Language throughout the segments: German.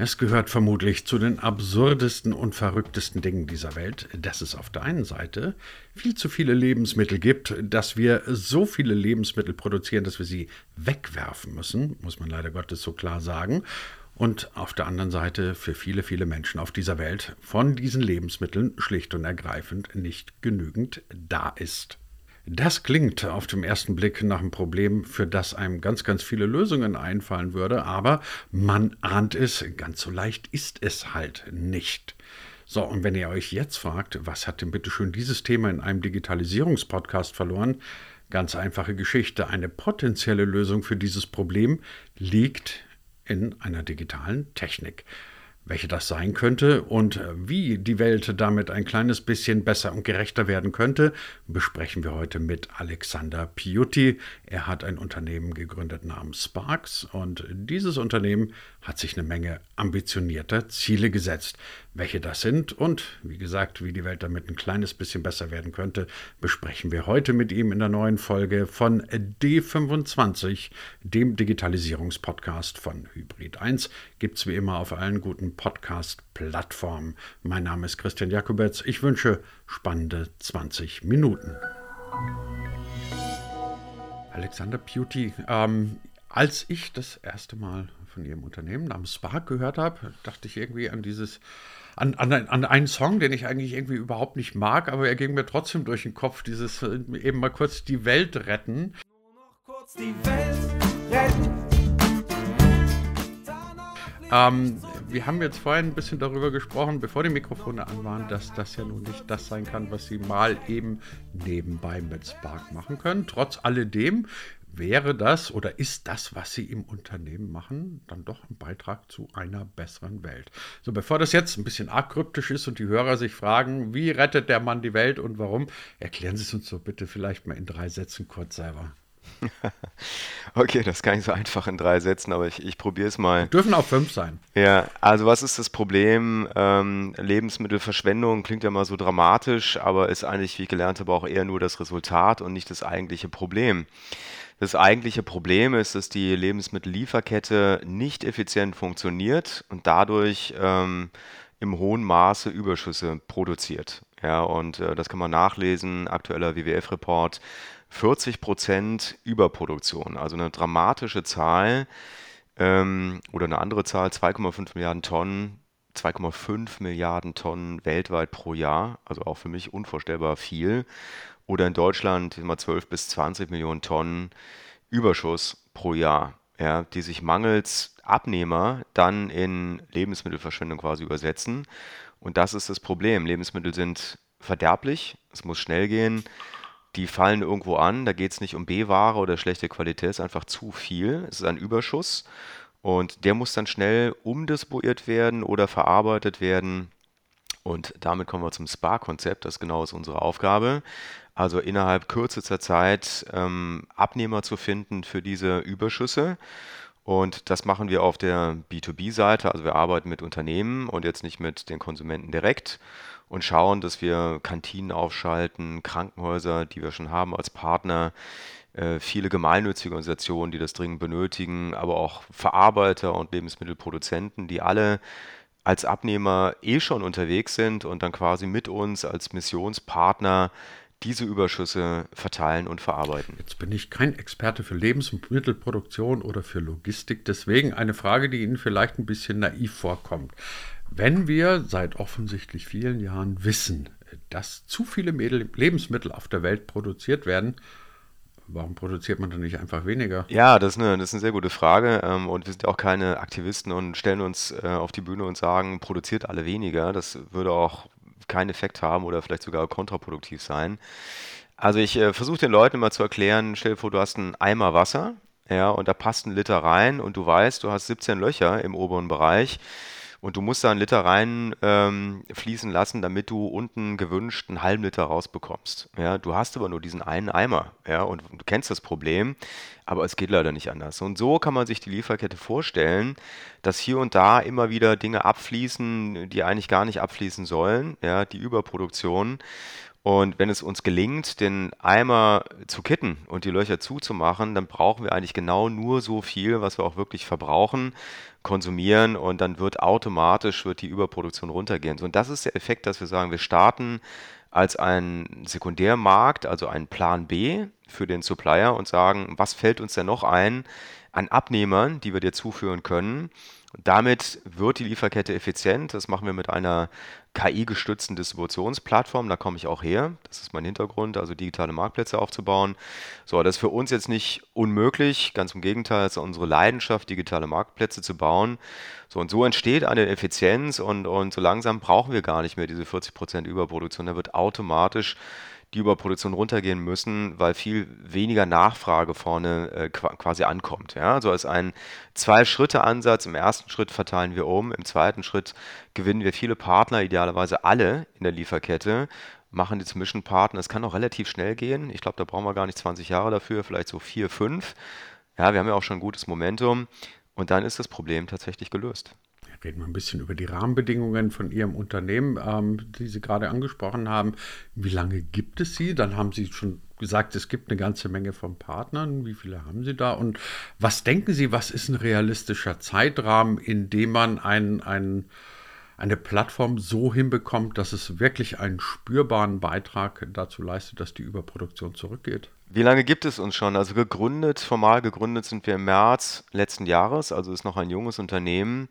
Es gehört vermutlich zu den absurdesten und verrücktesten Dingen dieser Welt, dass es auf der einen Seite viel zu viele Lebensmittel gibt, dass wir so viele Lebensmittel produzieren, dass wir sie wegwerfen müssen, muss man leider Gottes so klar sagen, und auf der anderen Seite für viele, viele Menschen auf dieser Welt von diesen Lebensmitteln schlicht und ergreifend nicht genügend da ist. Das klingt auf den ersten Blick nach einem Problem, für das einem ganz, ganz viele Lösungen einfallen würde, aber man ahnt es, ganz so leicht ist es halt nicht. So, und wenn ihr euch jetzt fragt, was hat denn bitte schön dieses Thema in einem Digitalisierungspodcast verloren? Ganz einfache Geschichte. Eine potenzielle Lösung für dieses Problem liegt in einer digitalen Technik welche das sein könnte und wie die Welt damit ein kleines bisschen besser und gerechter werden könnte, besprechen wir heute mit Alexander Piutti. Er hat ein Unternehmen gegründet namens Sparks und dieses Unternehmen hat sich eine Menge ambitionierter Ziele gesetzt. Welche das sind und wie gesagt, wie die Welt damit ein kleines bisschen besser werden könnte, besprechen wir heute mit ihm in der neuen Folge von D25, dem Digitalisierungspodcast von Hybrid 1. Gibt es wie immer auf allen guten Podcast-Plattformen. Mein Name ist Christian Jakobetz. Ich wünsche spannende 20 Minuten. Alexander Beauty, ähm, als ich das erste Mal von Ihrem Unternehmen namens Spark gehört habe, dachte ich irgendwie an dieses, an, an, an einen Song, den ich eigentlich irgendwie überhaupt nicht mag, aber er ging mir trotzdem durch den Kopf, dieses äh, eben mal kurz die Welt retten. Nur noch kurz die Welt retten. Ähm, wir haben jetzt vorhin ein bisschen darüber gesprochen, bevor die Mikrofone an waren, dass das ja nun nicht das sein kann, was Sie mal eben nebenbei mit Spark machen können. Trotz alledem wäre das oder ist das, was Sie im Unternehmen machen, dann doch ein Beitrag zu einer besseren Welt. So, bevor das jetzt ein bisschen arg kryptisch ist und die Hörer sich fragen, wie rettet der Mann die Welt und warum, erklären Sie es uns so bitte vielleicht mal in drei Sätzen kurz selber. Okay, das kann ich so einfach in drei Sätzen, aber ich, ich probiere es mal. Dürfen auch fünf sein. Ja, also was ist das Problem? Ähm, Lebensmittelverschwendung klingt ja mal so dramatisch, aber ist eigentlich, wie ich gelernt habe, auch eher nur das Resultat und nicht das eigentliche Problem. Das eigentliche Problem ist, dass die Lebensmittellieferkette nicht effizient funktioniert und dadurch ähm, im hohen Maße Überschüsse produziert. Ja, und äh, das kann man nachlesen, aktueller WWF-Report, 40 Prozent Überproduktion, also eine dramatische Zahl ähm, oder eine andere Zahl, 2,5 Milliarden Tonnen, 2,5 Milliarden Tonnen weltweit pro Jahr, also auch für mich unvorstellbar viel oder in Deutschland immer 12 bis 20 Millionen Tonnen Überschuss pro Jahr, ja, die sich mangels Abnehmer dann in Lebensmittelverschwendung quasi übersetzen. Und das ist das Problem. Lebensmittel sind verderblich, es muss schnell gehen, die fallen irgendwo an, da geht es nicht um B-Ware oder schlechte Qualität, es ist einfach zu viel, es ist ein Überschuss und der muss dann schnell umdisponiert werden oder verarbeitet werden. Und damit kommen wir zum Spa-Konzept, das genau ist unsere Aufgabe. Also innerhalb kürzester Zeit ähm, Abnehmer zu finden für diese Überschüsse. Und das machen wir auf der B2B-Seite. Also wir arbeiten mit Unternehmen und jetzt nicht mit den Konsumenten direkt und schauen, dass wir Kantinen aufschalten, Krankenhäuser, die wir schon haben als Partner, äh, viele gemeinnützige Organisationen, die das dringend benötigen, aber auch Verarbeiter und Lebensmittelproduzenten, die alle als Abnehmer eh schon unterwegs sind und dann quasi mit uns als Missionspartner diese Überschüsse verteilen und verarbeiten. Jetzt bin ich kein Experte für Lebensmittelproduktion oder für Logistik, deswegen eine Frage, die Ihnen vielleicht ein bisschen naiv vorkommt. Wenn wir seit offensichtlich vielen Jahren wissen, dass zu viele Lebensmittel auf der Welt produziert werden, warum produziert man dann nicht einfach weniger? Ja, das ist eine, das ist eine sehr gute Frage. Ähm, und wir sind auch keine Aktivisten und stellen uns äh, auf die Bühne und sagen, produziert alle weniger. Das würde auch keinen Effekt haben oder vielleicht sogar kontraproduktiv sein. Also ich äh, versuche den Leuten immer zu erklären, stell dir vor, du hast einen Eimer Wasser, ja, und da passt ein Liter rein und du weißt, du hast 17 Löcher im oberen Bereich und du musst da einen Liter rein ähm, fließen lassen, damit du unten gewünscht einen halben Liter rausbekommst. Ja, du hast aber nur diesen einen Eimer, ja, und du kennst das Problem, aber es geht leider nicht anders. Und so kann man sich die Lieferkette vorstellen, dass hier und da immer wieder Dinge abfließen, die eigentlich gar nicht abfließen sollen, ja, die Überproduktion. Und wenn es uns gelingt, den Eimer zu kitten und die Löcher zuzumachen, dann brauchen wir eigentlich genau nur so viel, was wir auch wirklich verbrauchen, konsumieren und dann wird automatisch wird die Überproduktion runtergehen. und das ist der Effekt, dass wir sagen, wir starten als ein Sekundärmarkt, also ein Plan B für den Supplier und sagen, was fällt uns denn noch ein an Abnehmern, die wir dir zuführen können, damit wird die Lieferkette effizient. Das machen wir mit einer KI-gestützten Distributionsplattform. Da komme ich auch her. Das ist mein Hintergrund, also digitale Marktplätze aufzubauen. So, das ist für uns jetzt nicht unmöglich. Ganz im Gegenteil, es ist unsere Leidenschaft, digitale Marktplätze zu bauen. So, und so entsteht eine Effizienz und, und so langsam brauchen wir gar nicht mehr diese 40% Überproduktion. Da wird automatisch die Überproduktion runtergehen müssen, weil viel weniger Nachfrage vorne äh, quasi ankommt. Ja? Also als ein Zwei-Schritte-Ansatz. Im ersten Schritt verteilen wir um, im zweiten Schritt gewinnen wir viele Partner, idealerweise alle in der Lieferkette, machen die Zwischenpartner. Es kann auch relativ schnell gehen. Ich glaube, da brauchen wir gar nicht 20 Jahre dafür, vielleicht so vier, fünf. Ja, wir haben ja auch schon ein gutes Momentum. Und dann ist das Problem tatsächlich gelöst reden wir ein bisschen über die Rahmenbedingungen von Ihrem Unternehmen, ähm, die Sie gerade angesprochen haben. Wie lange gibt es sie? Dann haben Sie schon gesagt, es gibt eine ganze Menge von Partnern. Wie viele haben Sie da? Und was denken Sie, was ist ein realistischer Zeitrahmen, in dem man ein, ein, eine Plattform so hinbekommt, dass es wirklich einen spürbaren Beitrag dazu leistet, dass die Überproduktion zurückgeht? Wie lange gibt es uns schon? Also gegründet, formal gegründet sind wir im März letzten Jahres, also ist noch ein junges Unternehmen.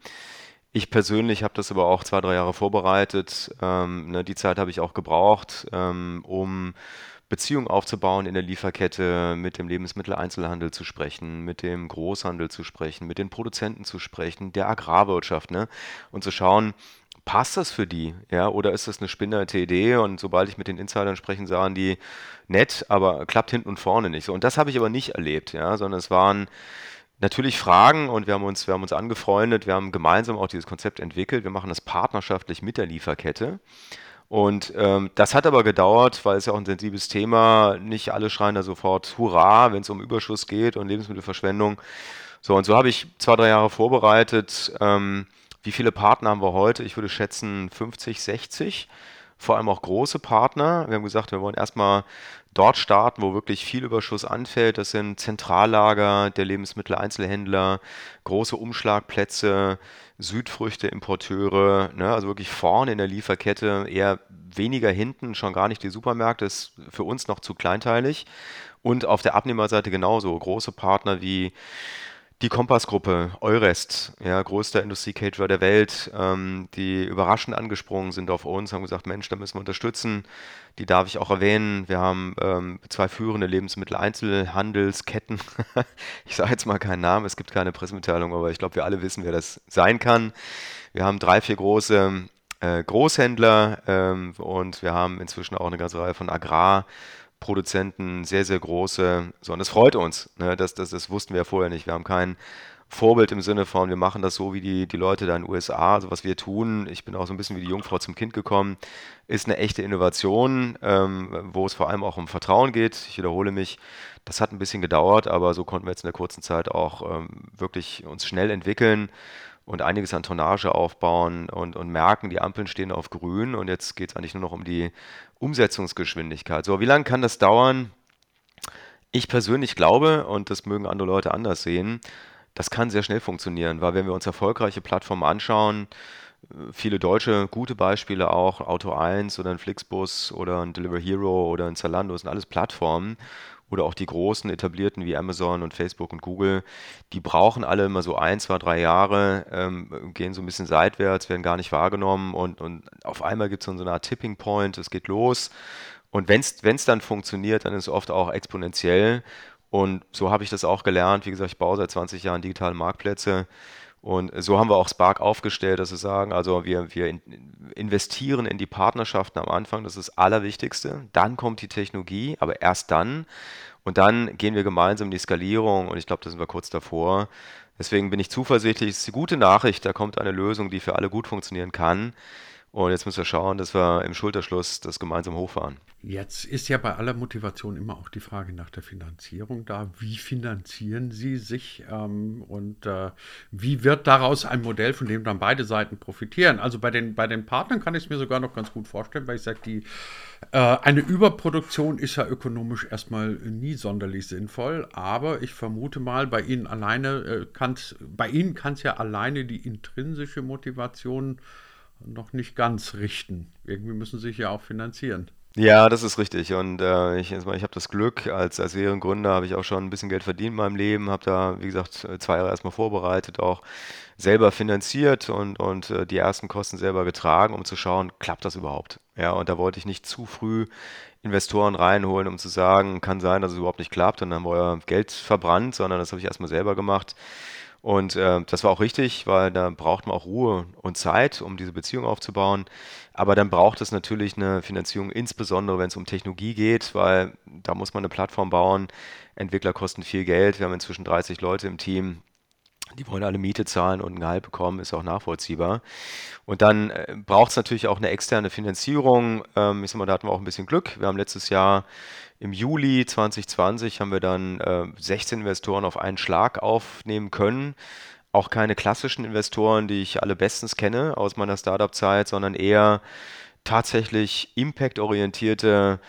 Ich persönlich habe das aber auch zwei, drei Jahre vorbereitet. Ähm, ne, die Zeit habe ich auch gebraucht, ähm, um Beziehungen aufzubauen in der Lieferkette, mit dem Lebensmitteleinzelhandel zu sprechen, mit dem Großhandel zu sprechen, mit den Produzenten zu sprechen, der Agrarwirtschaft, ne? Und zu schauen, passt das für die, ja, oder ist das eine spinnerte Idee? Und sobald ich mit den Insidern spreche, sagen die nett, aber klappt hinten und vorne nicht. So, und das habe ich aber nicht erlebt, ja, sondern es waren natürlich Fragen und wir haben uns, wir haben uns angefreundet, wir haben gemeinsam auch dieses Konzept entwickelt. Wir machen das partnerschaftlich mit der Lieferkette. Und ähm, das hat aber gedauert, weil es ja auch ein sensibles Thema. Nicht alle schreien da sofort Hurra, wenn es um Überschuss geht und Lebensmittelverschwendung. So, und so habe ich zwei, drei Jahre vorbereitet. Ähm, wie viele Partner haben wir heute? Ich würde schätzen 50, 60. Vor allem auch große Partner. Wir haben gesagt, wir wollen erstmal dort starten, wo wirklich viel Überschuss anfällt. Das sind Zentrallager der Lebensmitteleinzelhändler, große Umschlagplätze, Südfrüchte-Importeure, ne, also wirklich vorne in der Lieferkette, eher weniger hinten, schon gar nicht die Supermärkte, ist für uns noch zu kleinteilig. Und auf der Abnehmerseite genauso, große Partner wie die Kompassgruppe, Eurest, ja, größter Industriecaterer der Welt, ähm, die überraschend angesprungen sind auf uns, haben gesagt, Mensch, da müssen wir unterstützen. Die darf ich auch erwähnen. Wir haben ähm, zwei führende Lebensmitteleinzelhandelsketten. ich sage jetzt mal keinen Namen, es gibt keine Pressemitteilung, aber ich glaube, wir alle wissen, wer das sein kann. Wir haben drei, vier große äh, Großhändler ähm, und wir haben inzwischen auch eine ganze Reihe von Agrar- Produzenten, sehr, sehr große. So, und das freut uns. Ne? Das, das, das wussten wir ja vorher nicht. Wir haben kein Vorbild im Sinne von, wir machen das so wie die, die Leute da in den USA. Also was wir tun, ich bin auch so ein bisschen wie die Jungfrau zum Kind gekommen, ist eine echte Innovation, ähm, wo es vor allem auch um Vertrauen geht. Ich wiederhole mich, das hat ein bisschen gedauert, aber so konnten wir jetzt in der kurzen Zeit auch ähm, wirklich uns schnell entwickeln und einiges an Tonnage aufbauen und, und merken, die Ampeln stehen auf grün und jetzt geht es eigentlich nur noch um die Umsetzungsgeschwindigkeit. So, wie lange kann das dauern? Ich persönlich glaube, und das mögen andere Leute anders sehen, das kann sehr schnell funktionieren, weil wenn wir uns erfolgreiche Plattformen anschauen, viele deutsche gute Beispiele auch, Auto 1 oder ein Flixbus oder ein Deliver Hero oder ein Zalando, sind alles Plattformen oder auch die großen etablierten wie Amazon und Facebook und Google, die brauchen alle immer so ein, zwei, drei Jahre, ähm, gehen so ein bisschen seitwärts, werden gar nicht wahrgenommen und, und auf einmal gibt es so eine Art Tipping Point, es geht los. Und wenn es dann funktioniert, dann ist es oft auch exponentiell. Und so habe ich das auch gelernt. Wie gesagt, ich baue seit 20 Jahren digitale Marktplätze. Und so haben wir auch Spark aufgestellt, dass wir sagen, also wir, wir investieren in die Partnerschaften am Anfang, das ist das Allerwichtigste. Dann kommt die Technologie, aber erst dann. Und dann gehen wir gemeinsam in die Skalierung und ich glaube, da sind wir kurz davor. Deswegen bin ich zuversichtlich, es ist eine gute Nachricht, da kommt eine Lösung, die für alle gut funktionieren kann. Und jetzt müssen wir schauen, dass wir im Schulterschluss das gemeinsam hochfahren. Jetzt ist ja bei aller Motivation immer auch die Frage nach der Finanzierung da. Wie finanzieren Sie sich ähm, und äh, wie wird daraus ein Modell, von dem dann beide Seiten profitieren? Also bei den, bei den Partnern kann ich es mir sogar noch ganz gut vorstellen, weil ich sage, die äh, eine Überproduktion ist ja ökonomisch erstmal nie sonderlich sinnvoll, aber ich vermute mal, bei Ihnen alleine äh, kann es ja alleine die intrinsische Motivation noch nicht ganz richten. Irgendwie müssen sie sich ja auch finanzieren. Ja, das ist richtig. Und äh, ich, ich habe das Glück, als, als Seriengründer habe ich auch schon ein bisschen Geld verdient in meinem Leben, habe da, wie gesagt, zwei Jahre erstmal vorbereitet, auch selber finanziert und, und äh, die ersten Kosten selber getragen, um zu schauen, klappt das überhaupt? Ja, und da wollte ich nicht zu früh Investoren reinholen, um zu sagen, kann sein, dass es überhaupt nicht klappt und dann haben wir euer Geld verbrannt, sondern das habe ich erstmal selber gemacht. Und äh, das war auch richtig, weil da braucht man auch Ruhe und Zeit, um diese Beziehung aufzubauen. Aber dann braucht es natürlich eine Finanzierung, insbesondere wenn es um Technologie geht, weil da muss man eine Plattform bauen. Entwickler kosten viel Geld. Wir haben inzwischen 30 Leute im Team. Die wollen alle Miete zahlen und ein Gehalt bekommen, ist auch nachvollziehbar. Und dann äh, braucht es natürlich auch eine externe Finanzierung. Ähm, ich sag mal, da hatten wir auch ein bisschen Glück. Wir haben letztes Jahr im Juli 2020 haben wir dann äh, 16 Investoren auf einen Schlag aufnehmen können. Auch keine klassischen Investoren, die ich alle bestens kenne aus meiner Startup-Zeit, sondern eher tatsächlich impactorientierte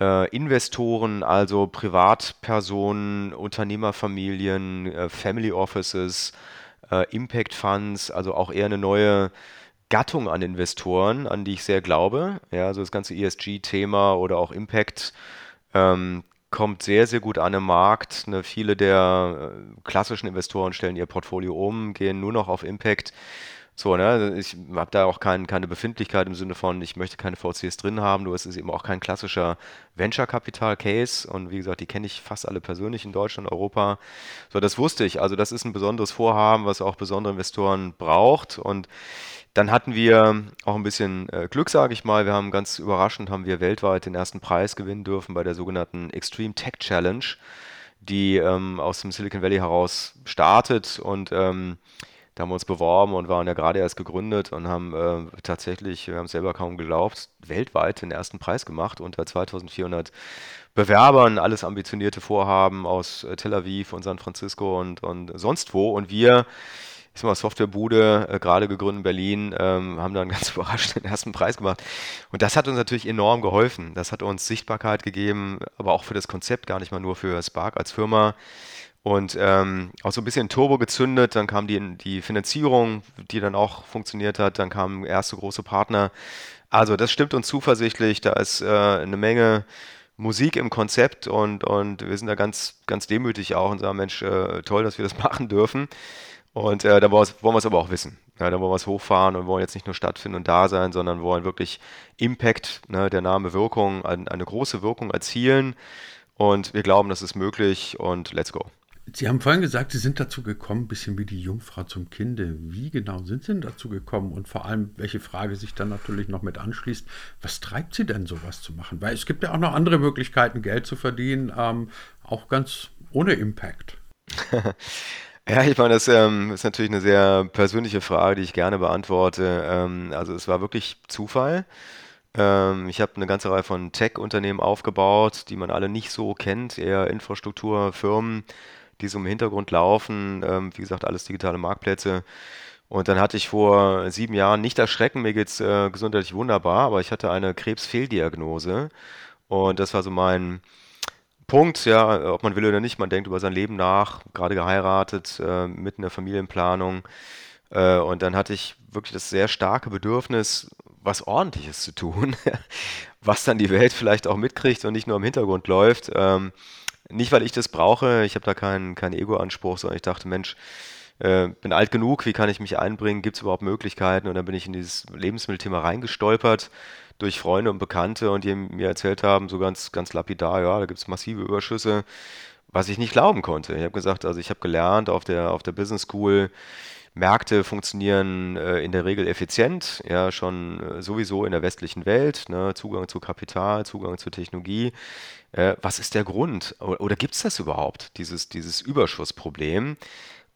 äh, Investoren, also Privatpersonen, Unternehmerfamilien, äh, Family Offices, äh, Impact Funds, also auch eher eine neue Gattung an Investoren, an die ich sehr glaube. Ja, also das ganze ESG-Thema oder auch Impact ähm, kommt sehr, sehr gut an im Markt. Ne, viele der äh, klassischen Investoren stellen ihr Portfolio um, gehen nur noch auf Impact. So, ne, ich habe da auch kein, keine Befindlichkeit im Sinne von, ich möchte keine VCs drin haben, nur es ist eben auch kein klassischer Venture-Capital-Case und wie gesagt, die kenne ich fast alle persönlich in Deutschland, Europa. So, das wusste ich. Also das ist ein besonderes Vorhaben, was auch besondere Investoren braucht und dann hatten wir auch ein bisschen äh, Glück, sage ich mal. Wir haben ganz überraschend haben wir weltweit den ersten Preis gewinnen dürfen bei der sogenannten Extreme Tech Challenge, die ähm, aus dem Silicon Valley heraus startet und ähm, da haben wir uns beworben und waren ja gerade erst gegründet und haben äh, tatsächlich, wir haben es selber kaum geglaubt, weltweit den ersten Preis gemacht unter 2400 Bewerbern, alles ambitionierte Vorhaben aus äh, Tel Aviv und San Francisco und, und sonst wo. Und wir ich sag mal, Softwarebude, äh, gerade gegründet in Berlin, ähm, haben dann ganz überrascht den ersten Preis gemacht. Und das hat uns natürlich enorm geholfen. Das hat uns Sichtbarkeit gegeben, aber auch für das Konzept, gar nicht mal nur für Spark als Firma. Und ähm, auch so ein bisschen Turbo gezündet, dann kam die, die Finanzierung, die dann auch funktioniert hat, dann kamen erste große Partner. Also das stimmt uns zuversichtlich, da ist äh, eine Menge Musik im Konzept und, und wir sind da ganz, ganz demütig auch und sagen, Mensch, äh, toll, dass wir das machen dürfen. Und äh, da wollen wir es aber auch wissen. Ja, da wollen wir es hochfahren und wollen jetzt nicht nur stattfinden und da sein, sondern wollen wirklich Impact, ne, der Name Wirkung, eine große Wirkung erzielen. Und wir glauben, das ist möglich und let's go. Sie haben vorhin gesagt, Sie sind dazu gekommen, ein bisschen wie die Jungfrau zum Kinde. Wie genau sind Sie denn dazu gekommen? Und vor allem, welche Frage sich dann natürlich noch mit anschließt, was treibt Sie denn, sowas zu machen? Weil es gibt ja auch noch andere Möglichkeiten, Geld zu verdienen, ähm, auch ganz ohne Impact. Ja, ich meine, das ähm, ist natürlich eine sehr persönliche Frage, die ich gerne beantworte. Ähm, also es war wirklich Zufall. Ähm, ich habe eine ganze Reihe von Tech-Unternehmen aufgebaut, die man alle nicht so kennt, eher Infrastrukturfirmen, die so im Hintergrund laufen. Ähm, wie gesagt, alles digitale Marktplätze. Und dann hatte ich vor sieben Jahren, nicht erschrecken, mir geht's äh, gesundheitlich wunderbar, aber ich hatte eine Krebsfehldiagnose. Und das war so mein Punkt, ja, ob man will oder nicht, man denkt über sein Leben nach, gerade geheiratet, äh, mitten in der Familienplanung. Äh, und dann hatte ich wirklich das sehr starke Bedürfnis, was Ordentliches zu tun, was dann die Welt vielleicht auch mitkriegt und nicht nur im Hintergrund läuft. Ähm, nicht, weil ich das brauche, ich habe da keinen kein Ego-Anspruch, sondern ich dachte, Mensch, äh, bin alt genug, wie kann ich mich einbringen, gibt es überhaupt Möglichkeiten? Und dann bin ich in dieses Lebensmittelthema reingestolpert durch Freunde und Bekannte und die mir erzählt haben, so ganz, ganz lapidar, ja, da gibt es massive Überschüsse, was ich nicht glauben konnte. Ich habe gesagt, also ich habe gelernt auf der, auf der Business School, Märkte funktionieren äh, in der Regel effizient, ja, schon äh, sowieso in der westlichen Welt, ne, Zugang zu Kapital, Zugang zu Technologie. Äh, was ist der Grund? Oder, oder gibt es das überhaupt, dieses, dieses Überschussproblem?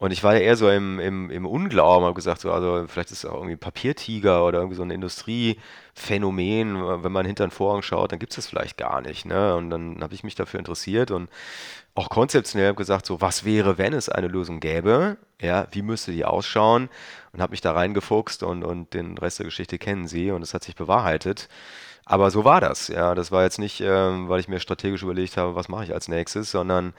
Und ich war ja eher so im, im, im Unglauben, habe gesagt, so, also vielleicht ist es auch irgendwie Papiertiger oder irgendwie so ein Industriephänomen. Wenn man hinter den Vorhang schaut, dann gibt es das vielleicht gar nicht. Ne? Und dann habe ich mich dafür interessiert und auch konzeptionell gesagt, so, was wäre, wenn es eine Lösung gäbe? Ja, wie müsste die ausschauen? Und habe mich da reingefuchst und, und den Rest der Geschichte kennen Sie und es hat sich bewahrheitet. Aber so war das. Ja, das war jetzt nicht, ähm, weil ich mir strategisch überlegt habe, was mache ich als nächstes, sondern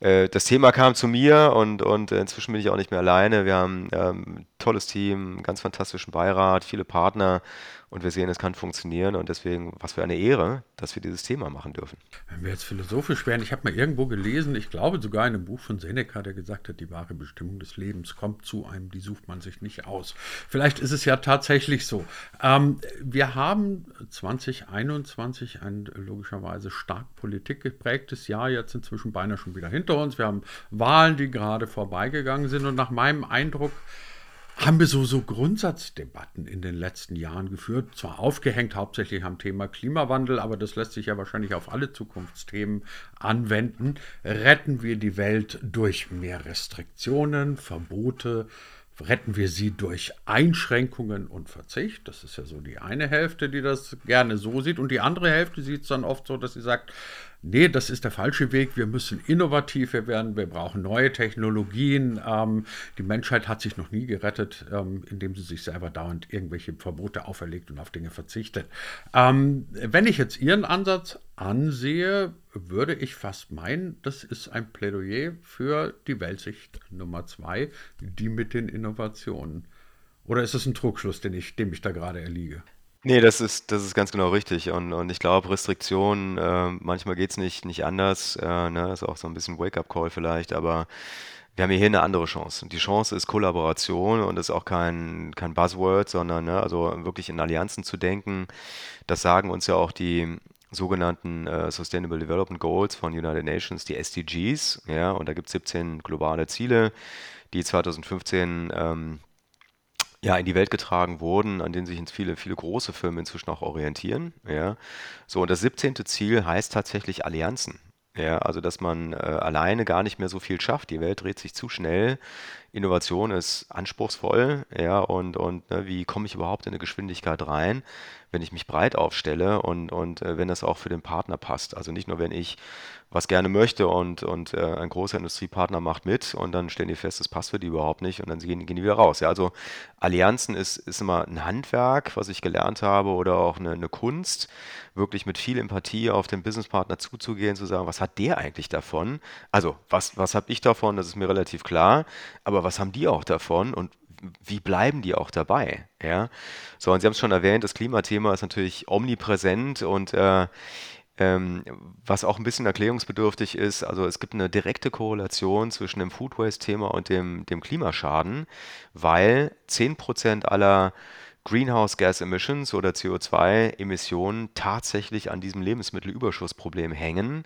das Thema kam zu mir und, und inzwischen bin ich auch nicht mehr alleine. Wir haben ähm, ein tolles Team, einen ganz fantastischen Beirat, viele Partner und wir sehen, es kann funktionieren und deswegen, was für eine Ehre, dass wir dieses Thema machen dürfen. Wenn wir jetzt philosophisch wären, ich habe mal irgendwo gelesen, ich glaube sogar in einem Buch von Seneca, der gesagt hat, die wahre Bestimmung des Lebens kommt zu einem, die sucht man sich nicht aus. Vielleicht ist es ja tatsächlich so. Ähm, wir haben 2021 ein logischerweise stark politikgeprägtes Jahr jetzt inzwischen beinahe schon wieder hinter uns. Wir haben Wahlen, die gerade vorbeigegangen sind und nach meinem Eindruck haben wir so, so Grundsatzdebatten in den letzten Jahren geführt. Zwar aufgehängt hauptsächlich am Thema Klimawandel, aber das lässt sich ja wahrscheinlich auf alle Zukunftsthemen anwenden. Retten wir die Welt durch mehr Restriktionen, Verbote, retten wir sie durch Einschränkungen und Verzicht. Das ist ja so die eine Hälfte, die das gerne so sieht. Und die andere Hälfte sieht es dann oft so, dass sie sagt, nee, das ist der falsche Weg, wir müssen innovativer werden, wir brauchen neue Technologien. Ähm, die Menschheit hat sich noch nie gerettet, ähm, indem sie sich selber dauernd irgendwelche Verbote auferlegt und auf Dinge verzichtet. Ähm, wenn ich jetzt Ihren Ansatz ansehe, würde ich fast meinen, das ist ein Plädoyer für die Weltsicht Nummer zwei, die mit den Innovationen. Oder ist es ein Trugschluss, den ich, dem ich da gerade erliege? Nee, das ist, das ist ganz genau richtig. Und, und ich glaube, Restriktionen, äh, manchmal geht es nicht, nicht anders. Äh, ne? Das ist auch so ein bisschen Wake-up-Call vielleicht, aber wir haben hier eine andere Chance. Und die Chance ist Kollaboration und ist auch kein, kein Buzzword, sondern ne, also wirklich in Allianzen zu denken. Das sagen uns ja auch die sogenannten äh, Sustainable Development Goals von United Nations, die SDGs. Ja, und da gibt es 17 globale Ziele, die 2015 ähm, ja, in die Welt getragen wurden, an denen sich viele, viele große Firmen inzwischen auch orientieren. Ja. So, und das 17. Ziel heißt tatsächlich Allianzen. Ja, also dass man äh, alleine gar nicht mehr so viel schafft. Die Welt dreht sich zu schnell. Innovation ist anspruchsvoll, ja, und, und ne, wie komme ich überhaupt in eine Geschwindigkeit rein, wenn ich mich breit aufstelle und, und äh, wenn das auch für den Partner passt. Also nicht nur, wenn ich was gerne möchte und, und äh, ein großer Industriepartner macht mit und dann stellen die fest, das passt für die überhaupt nicht und dann gehen, gehen die wieder raus. Ja, also Allianzen ist, ist immer ein Handwerk, was ich gelernt habe oder auch eine, eine Kunst, wirklich mit viel Empathie auf den Businesspartner zuzugehen, zu sagen, was hat der eigentlich davon? Also, was, was habe ich davon? Das ist mir relativ klar, aber was haben die auch davon und wie bleiben die auch dabei? Ja, so und Sie haben es schon erwähnt, das Klimathema ist natürlich omnipräsent und äh, ähm, was auch ein bisschen erklärungsbedürftig ist, also es gibt eine direkte Korrelation zwischen dem Food Waste-Thema und dem, dem Klimaschaden, weil 10% aller Greenhouse Gas Emissions oder CO2-Emissionen tatsächlich an diesem Lebensmittelüberschussproblem hängen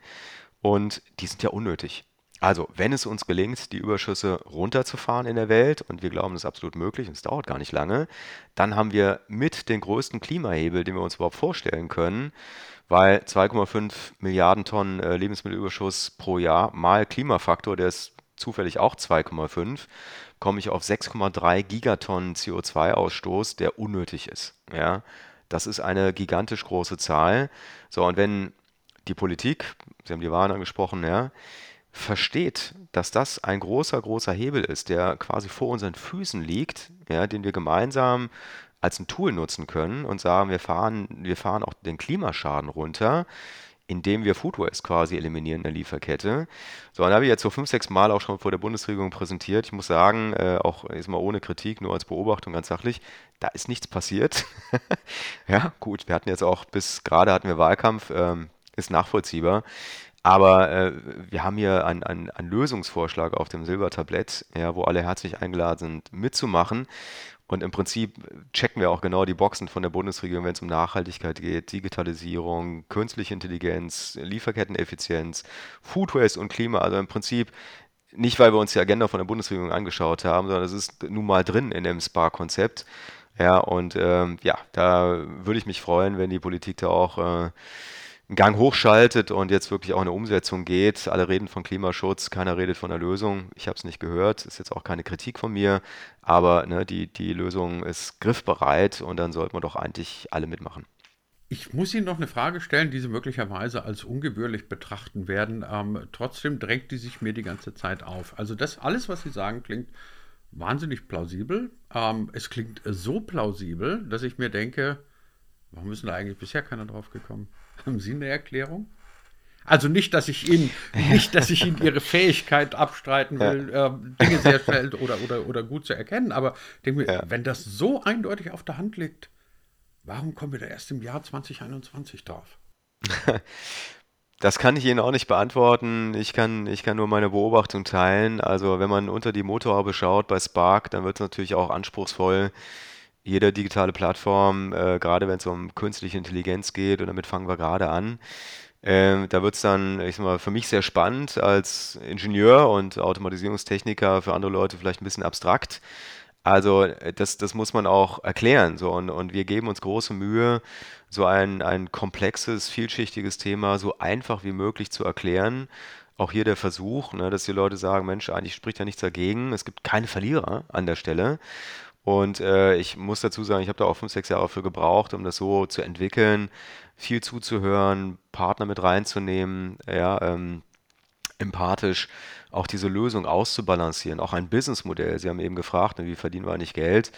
und die sind ja unnötig. Also, wenn es uns gelingt, die Überschüsse runterzufahren in der Welt, und wir glauben, das ist absolut möglich und es dauert gar nicht lange, dann haben wir mit den größten Klimahebel, den wir uns überhaupt vorstellen können, weil 2,5 Milliarden Tonnen äh, Lebensmittelüberschuss pro Jahr mal Klimafaktor, der ist zufällig auch 2,5, komme ich auf 6,3 Gigatonnen CO2-Ausstoß, der unnötig ist. Ja, das ist eine gigantisch große Zahl. So, und wenn die Politik, Sie haben die Wahlen angesprochen, ja, versteht, dass das ein großer, großer Hebel ist, der quasi vor unseren Füßen liegt, ja, den wir gemeinsam als ein Tool nutzen können und sagen, wir fahren, wir fahren auch den Klimaschaden runter, indem wir Food Waste quasi eliminieren in der Lieferkette. So, und da habe ich jetzt so fünf, sechs Mal auch schon vor der Bundesregierung präsentiert. Ich muss sagen, äh, auch jetzt mal ohne Kritik, nur als Beobachtung ganz sachlich, da ist nichts passiert. ja, gut, wir hatten jetzt auch bis gerade hatten wir Wahlkampf, ähm, ist nachvollziehbar. Aber äh, wir haben hier einen, einen, einen Lösungsvorschlag auf dem Silbertablett, ja, wo alle herzlich eingeladen sind, mitzumachen. Und im Prinzip checken wir auch genau die Boxen von der Bundesregierung, wenn es um Nachhaltigkeit geht, Digitalisierung, künstliche Intelligenz, Lieferketteneffizienz, Food Waste und Klima. Also im Prinzip nicht, weil wir uns die Agenda von der Bundesregierung angeschaut haben, sondern es ist nun mal drin in dem SPA-Konzept. Ja, und ähm, ja, da würde ich mich freuen, wenn die Politik da auch äh, einen Gang hochschaltet und jetzt wirklich auch eine Umsetzung geht. Alle reden von Klimaschutz, keiner redet von der Lösung. Ich habe es nicht gehört, ist jetzt auch keine Kritik von mir, aber ne, die, die Lösung ist griffbereit und dann sollten wir doch eigentlich alle mitmachen. Ich muss Ihnen noch eine Frage stellen, die Sie möglicherweise als ungebührlich betrachten werden. Ähm, trotzdem drängt die sich mir die ganze Zeit auf. Also das alles, was Sie sagen, klingt wahnsinnig plausibel. Ähm, es klingt so plausibel, dass ich mir denke, warum ist da eigentlich bisher keiner drauf gekommen? Haben Sie eine Erklärung? Also nicht, dass ich Ihnen, nicht, dass ich Ihnen Ihre Fähigkeit abstreiten will, ja. äh, Dinge sehr schnell oder, oder, oder gut zu erkennen, aber denke mir, ja. wenn das so eindeutig auf der Hand liegt, Warum kommen wir da erst im Jahr 2021 drauf? Das kann ich Ihnen auch nicht beantworten. Ich kann, ich kann nur meine Beobachtung teilen. Also wenn man unter die Motorhaube schaut bei Spark, dann wird es natürlich auch anspruchsvoll. Jede digitale Plattform, äh, gerade wenn es um künstliche Intelligenz geht, und damit fangen wir gerade an, äh, da wird es dann, ich sag mal, für mich sehr spannend als Ingenieur und Automatisierungstechniker, für andere Leute vielleicht ein bisschen abstrakt. Also äh, das, das muss man auch erklären. So. Und, und wir geben uns große Mühe, so ein, ein komplexes, vielschichtiges Thema so einfach wie möglich zu erklären. Auch hier der Versuch, ne, dass die Leute sagen, Mensch, eigentlich spricht ja nichts dagegen. Es gibt keine Verlierer an der Stelle. Und äh, ich muss dazu sagen, ich habe da auch fünf, sechs Jahre für gebraucht, um das so zu entwickeln, viel zuzuhören, Partner mit reinzunehmen, ja, ähm, empathisch auch diese Lösung auszubalancieren, auch ein Businessmodell. Sie haben eben gefragt, ne, wie verdienen wir eigentlich Geld?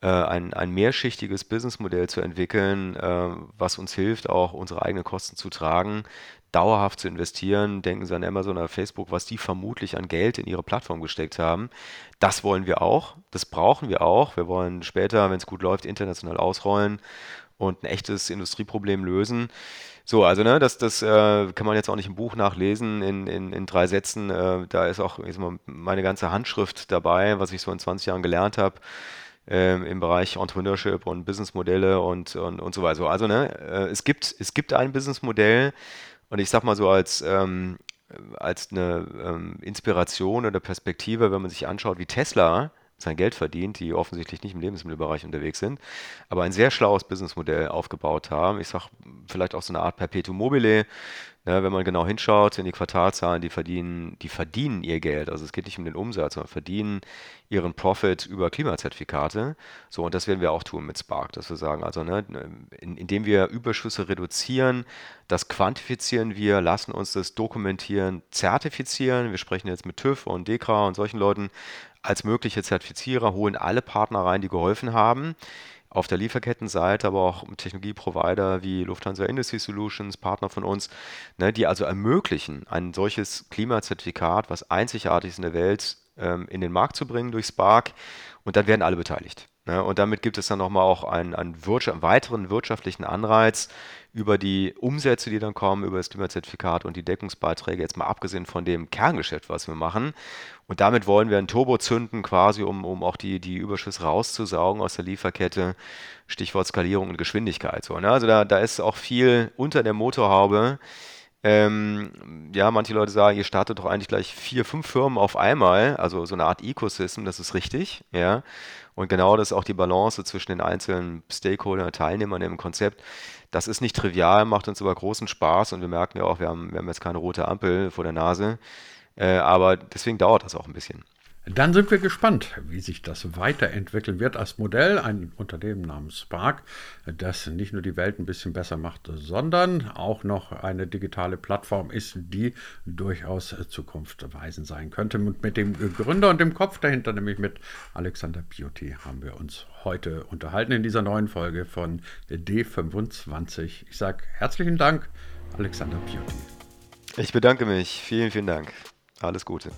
Äh, ein, ein mehrschichtiges Businessmodell zu entwickeln, äh, was uns hilft, auch unsere eigenen Kosten zu tragen, dauerhaft zu investieren. Denken Sie an Amazon oder Facebook, was die vermutlich an Geld in ihre Plattform gesteckt haben. Das wollen wir auch, das brauchen wir auch. Wir wollen später, wenn es gut läuft, international ausrollen und ein echtes Industrieproblem lösen. So, also ne, das, das äh, kann man jetzt auch nicht im Buch nachlesen in, in, in drei Sätzen. Äh, da ist auch ich mal, meine ganze Handschrift dabei, was ich so in 20 Jahren gelernt habe äh, im Bereich Entrepreneurship und Businessmodelle und, und, und so weiter. Also ne, äh, es, gibt, es gibt ein Businessmodell und ich sag mal so als, ähm, als eine ähm, Inspiration oder Perspektive, wenn man sich anschaut, wie Tesla sein Geld verdient, die offensichtlich nicht im Lebensmittelbereich unterwegs sind, aber ein sehr schlaues Businessmodell aufgebaut haben. Ich sage vielleicht auch so eine Art Perpetuum mobile. Ja, wenn man genau hinschaut in die Quartalzahlen, die verdienen, die verdienen ihr Geld. Also es geht nicht um den Umsatz, sondern verdienen ihren Profit über Klimazertifikate. So, und das werden wir auch tun mit Spark, dass wir sagen, also ne, in, indem wir Überschüsse reduzieren, das quantifizieren wir, lassen uns das dokumentieren, zertifizieren. Wir sprechen jetzt mit TÜV und DEKRA und solchen Leuten als mögliche Zertifizierer, holen alle Partner rein, die geholfen haben auf der Lieferkettenseite, aber auch Technologieprovider wie Lufthansa Industry Solutions, Partner von uns, ne, die also ermöglichen, ein solches Klimazertifikat, was einzigartig ist in der Welt, ähm, in den Markt zu bringen durch Spark und dann werden alle beteiligt. Ne? Und damit gibt es dann nochmal auch einen, einen, einen weiteren wirtschaftlichen Anreiz über die Umsätze, die dann kommen, über das Klimazertifikat und die Deckungsbeiträge, jetzt mal abgesehen von dem Kerngeschäft, was wir machen. Und damit wollen wir ein Turbo zünden, quasi, um, um auch die, die Überschüsse rauszusaugen aus der Lieferkette. Stichwort Skalierung und Geschwindigkeit. So, ne? Also da, da ist auch viel unter der Motorhaube. Ähm, ja, manche Leute sagen, ihr startet doch eigentlich gleich vier, fünf Firmen auf einmal, also so eine Art Ecosystem, das ist richtig, ja. Und genau das ist auch die Balance zwischen den einzelnen Stakeholdern, Teilnehmern im Konzept. Das ist nicht trivial, macht uns aber großen Spaß und wir merken ja auch, wir haben, wir haben jetzt keine rote Ampel vor der Nase. Äh, aber deswegen dauert das auch ein bisschen. Dann sind wir gespannt, wie sich das weiterentwickeln wird als Modell. Ein Unternehmen namens Spark, das nicht nur die Welt ein bisschen besser macht, sondern auch noch eine digitale Plattform ist, die durchaus zukunftsweisend sein könnte. Und mit dem Gründer und dem Kopf dahinter, nämlich mit Alexander Beauty, haben wir uns heute unterhalten in dieser neuen Folge von D25. Ich sage herzlichen Dank, Alexander Beauty. Ich bedanke mich. Vielen, vielen Dank. Alles Gute.